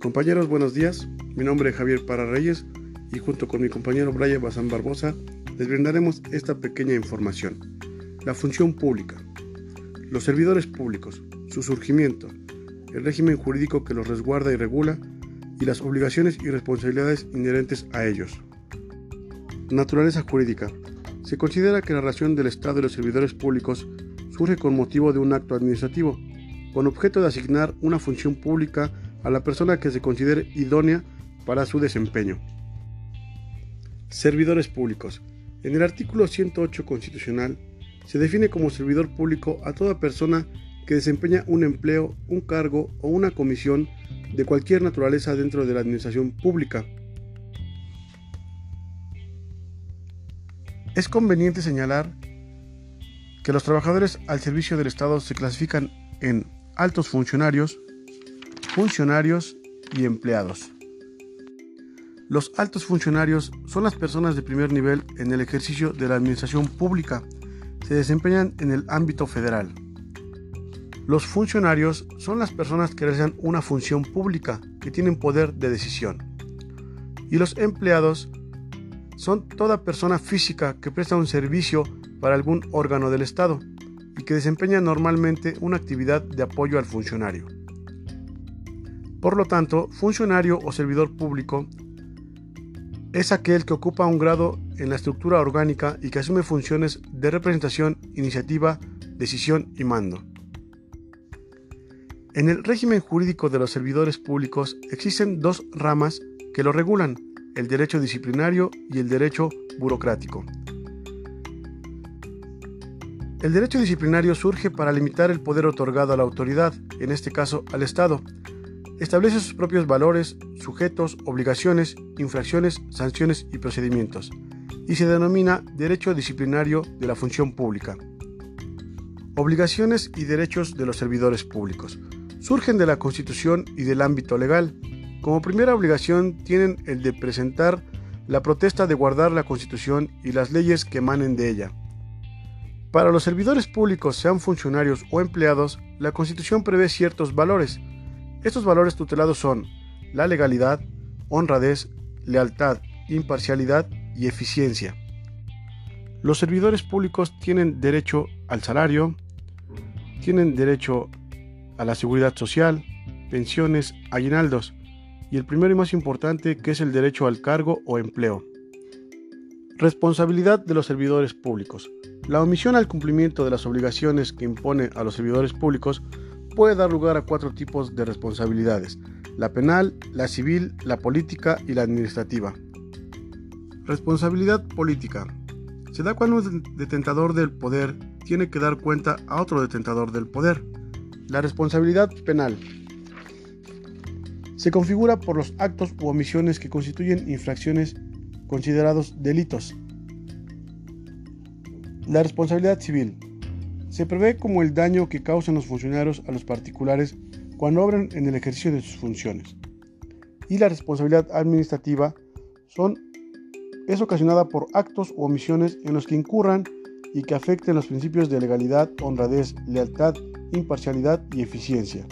Compañeros, buenos días. Mi nombre es Javier Parra Reyes y junto con mi compañero Brian Bazán Barbosa les brindaremos esta pequeña información. La función pública. Los servidores públicos, su surgimiento, el régimen jurídico que los resguarda y regula y las obligaciones y responsabilidades inherentes a ellos. Naturaleza jurídica. Se considera que la relación del Estado y los servidores públicos surge con motivo de un acto administrativo, con objeto de asignar una función pública a la persona que se considere idónea para su desempeño. Servidores públicos. En el artículo 108 constitucional se define como servidor público a toda persona que desempeña un empleo, un cargo o una comisión de cualquier naturaleza dentro de la administración pública. Es conveniente señalar que los trabajadores al servicio del Estado se clasifican en altos funcionarios, funcionarios y empleados. Los altos funcionarios son las personas de primer nivel en el ejercicio de la administración pública. Se desempeñan en el ámbito federal. Los funcionarios son las personas que realizan una función pública, que tienen poder de decisión. Y los empleados son toda persona física que presta un servicio para algún órgano del Estado y que desempeña normalmente una actividad de apoyo al funcionario. Por lo tanto, funcionario o servidor público es aquel que ocupa un grado en la estructura orgánica y que asume funciones de representación, iniciativa, decisión y mando. En el régimen jurídico de los servidores públicos existen dos ramas que lo regulan, el derecho disciplinario y el derecho burocrático. El derecho disciplinario surge para limitar el poder otorgado a la autoridad, en este caso al Estado. Establece sus propios valores, sujetos, obligaciones, infracciones, sanciones y procedimientos, y se denomina derecho disciplinario de la función pública. Obligaciones y derechos de los servidores públicos. Surgen de la Constitución y del ámbito legal. Como primera obligación tienen el de presentar la protesta de guardar la Constitución y las leyes que emanen de ella para los servidores públicos, sean funcionarios o empleados, la Constitución prevé ciertos valores. Estos valores tutelados son la legalidad, honradez, lealtad, imparcialidad y eficiencia. Los servidores públicos tienen derecho al salario, tienen derecho a la seguridad social, pensiones, aguinaldos y el primero y más importante que es el derecho al cargo o empleo. Responsabilidad de los servidores públicos. La omisión al cumplimiento de las obligaciones que impone a los servidores públicos puede dar lugar a cuatro tipos de responsabilidades, la penal, la civil, la política y la administrativa. Responsabilidad política. Se da cuando un detentador del poder tiene que dar cuenta a otro detentador del poder. La responsabilidad penal. Se configura por los actos u omisiones que constituyen infracciones considerados delitos. La responsabilidad civil. Se prevé como el daño que causan los funcionarios a los particulares cuando obran en el ejercicio de sus funciones. Y la responsabilidad administrativa es ocasionada por actos u omisiones en los que incurran y que afecten los principios de legalidad, honradez, lealtad, imparcialidad y eficiencia.